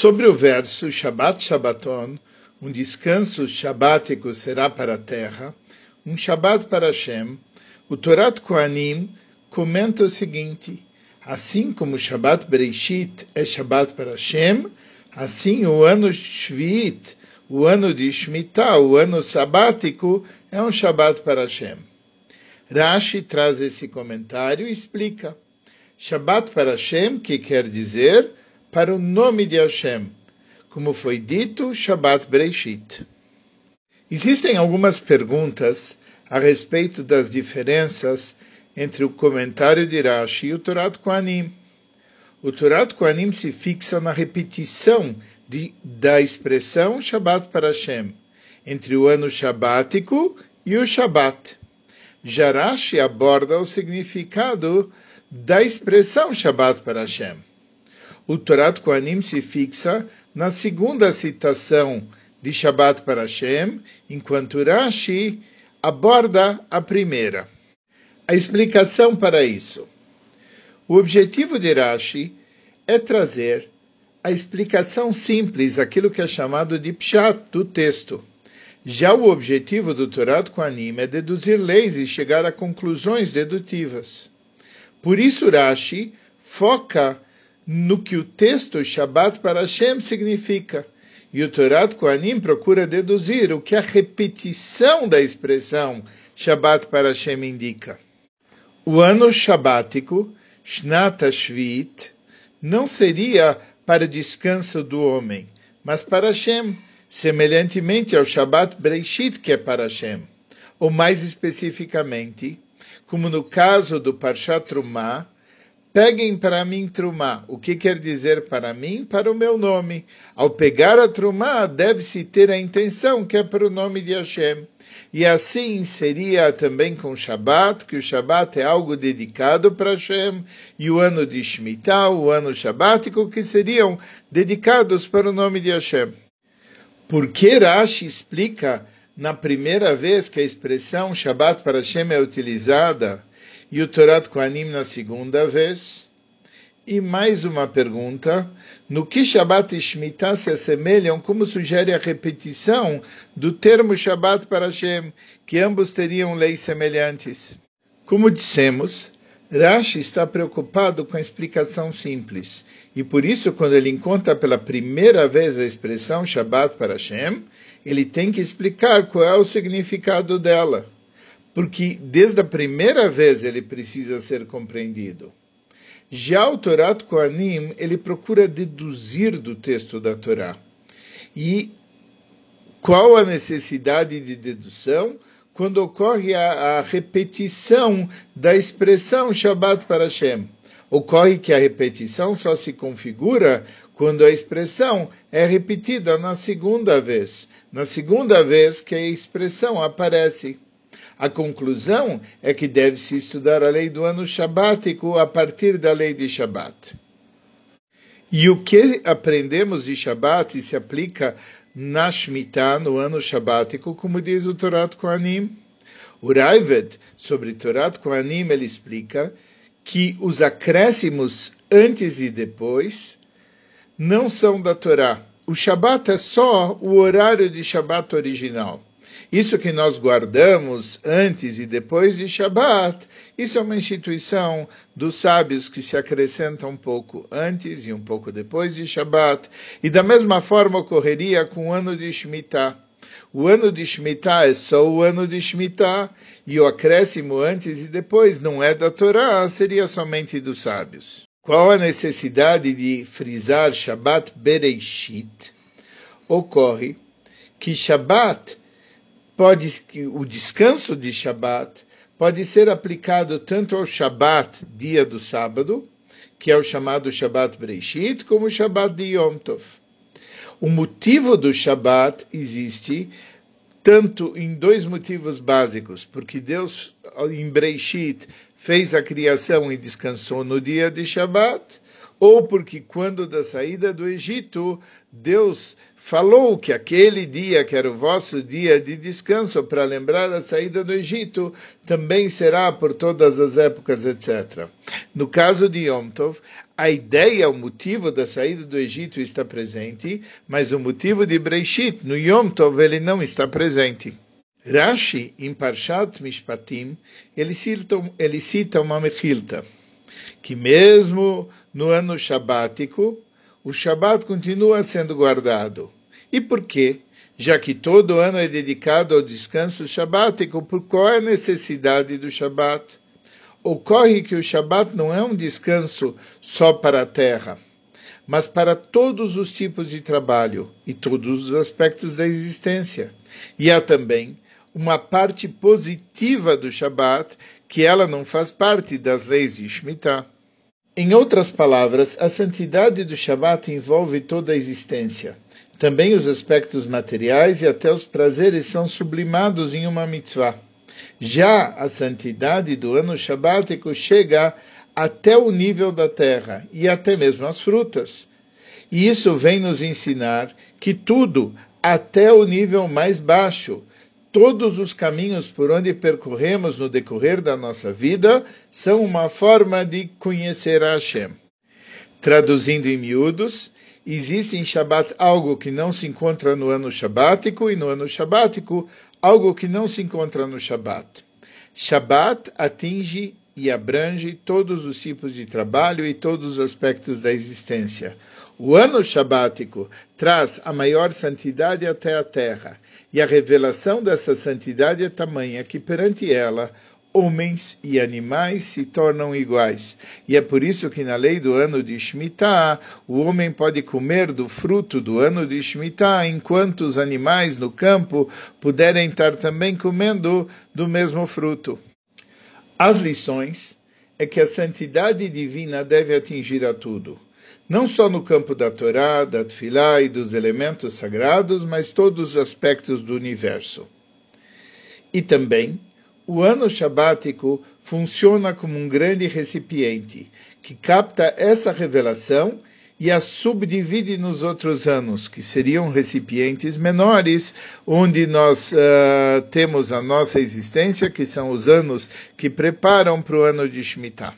Sobre o verso Shabbat Shabbaton, um descanso shabático será para a terra, um Shabbat para Hashem, o Torat Kohanim comenta o seguinte, assim como o Shabbat Bereishit é Shabbat para Hashem, assim o ano Shviit, o ano de Shemitah, o ano sabático, é um Shabbat para Hashem. Rashi traz esse comentário e explica. Shabbat para Hashem, que quer dizer para o nome de Hashem, como foi dito, Shabbat Bereishit. Existem algumas perguntas a respeito das diferenças entre o comentário de Rashi e o Torat Kohanim. O Torat Kohanim se fixa na repetição de, da expressão Shabbat para Hashem, entre o ano shabático e o Shabbat. Jarashi aborda o significado da expressão Shabbat para Hashem. O Torat Kohanim se fixa na segunda citação de Shabbat para Hashem, enquanto Rashi aborda a primeira. A explicação para isso. O objetivo de Rashi é trazer a explicação simples, aquilo que é chamado de pshat do texto. Já o objetivo do Torá Kohanim é deduzir leis e chegar a conclusões dedutivas. Por isso Rashi foca no que o texto Shabbat para Hashem significa. E o Torá Kohanim procura deduzir o que a repetição da expressão Shabbat para Hashem indica. O ano shabático, Shnata Shvit, não seria para descanso do homem, mas para Hashem, semelhantemente ao Shabbat Breishit, que é para Hashem. Ou mais especificamente, como no caso do Parshat Trumah, peguem para mim Trumah. O que quer dizer para mim? Para o meu nome. Ao pegar a Trumah, deve-se ter a intenção que é para o nome de Hashem. E assim seria também com o Shabat, que o Shabat é algo dedicado para Hashem, e o ano de Shemitah, o ano Shabático, que seriam dedicados para o nome de Hashem. Por que Rashi explica na primeira vez que a expressão Shabbat para Hashem é utilizada e o Torat Kohanim na segunda vez? E mais uma pergunta: no que Shabbat e Shemitah se assemelham, como sugere a repetição do termo Shabbat para Hashem, que ambos teriam leis semelhantes? Como dissemos, Rashi está preocupado com a explicação simples, e por isso, quando ele encontra pela primeira vez a expressão Shabbat para Hashem, ele tem que explicar qual é o significado dela, porque desde a primeira vez ele precisa ser compreendido. Já o Torat Kohanim, ele procura deduzir do texto da Torá. E qual a necessidade de dedução? Quando ocorre a, a repetição da expressão Shabbat para Hashem. Ocorre que a repetição só se configura quando a expressão é repetida na segunda vez. Na segunda vez que a expressão aparece. A conclusão é que deve-se estudar a lei do ano shabático a partir da lei de Shabat. E o que aprendemos de Shabat se aplica na Shemitah, no ano shabático, como diz o Torat Kohanim? O Raived, sobre Torat Kohanim, ele explica que os acréscimos antes e depois não são da Torá. O Shabat é só o horário de Shabat original. Isso que nós guardamos antes e depois de Shabat, isso é uma instituição dos sábios que se acrescenta um pouco antes e um pouco depois de Shabat. E da mesma forma ocorreria com o ano de Shemitah. O ano de Shemitah é só o ano de Shemitah, e o acréscimo antes e depois não é da Torá, seria somente dos sábios. Qual a necessidade de frisar Shabbat Bereishit? Ocorre que Shabbat pode o descanso de Shabat pode ser aplicado tanto ao Shabat, dia do sábado, que é o chamado Shabat Breishit, como o Shabat de Yom Tov. O motivo do Shabat existe tanto em dois motivos básicos, porque Deus em Breishit fez a criação e descansou no dia de Shabat, ou porque quando da saída do Egito, Deus falou que aquele dia, que era o vosso dia de descanso, para lembrar a saída do Egito, também será por todas as épocas, etc. No caso de Yom Tov, a ideia, o motivo da saída do Egito está presente, mas o motivo de Breishit, no Yom Tov, ele não está presente. Rashi, em Parshat Mishpatim, ele cita, ele cita uma mechilta, que mesmo no ano sabático, o Shabat continua sendo guardado. E por quê? Já que todo ano é dedicado ao descanso sabático, por qual é a necessidade do Shabat? Ocorre que o Shabat não é um descanso só para a terra, mas para todos os tipos de trabalho e todos os aspectos da existência. E há também uma parte positiva do Shabat, que ela não faz parte das leis de Shemitah. Em outras palavras, a santidade do Shabat envolve toda a existência. Também os aspectos materiais e até os prazeres são sublimados em uma mitzvah. Já a santidade do ano Shabbatico chega até o nível da terra e até mesmo as frutas. E isso vem nos ensinar que tudo, até o nível mais baixo, todos os caminhos por onde percorremos no decorrer da nossa vida são uma forma de conhecer a Hashem. Traduzindo em miúdos, existe em Shabat algo que não se encontra no ano Shabático e no ano Shabático algo que não se encontra no Shabat. Shabat atinge e abrange todos os tipos de trabalho e todos os aspectos da existência. O ano Shabático traz a maior santidade até a terra e a revelação dessa santidade é tamanha que perante ela homens e animais se tornam iguais. E é por isso que na lei do ano de Shemitah, o homem pode comer do fruto do ano de Shemitah, enquanto os animais no campo puderem estar também comendo do mesmo fruto. As lições é que a santidade divina deve atingir a tudo não só no campo da Torá, da Tfilá e dos elementos sagrados, mas todos os aspectos do universo. E também, o ano sabático funciona como um grande recipiente que capta essa revelação e a subdivide nos outros anos, que seriam recipientes menores, onde nós uh, temos a nossa existência, que são os anos que preparam para o ano de Shemitah.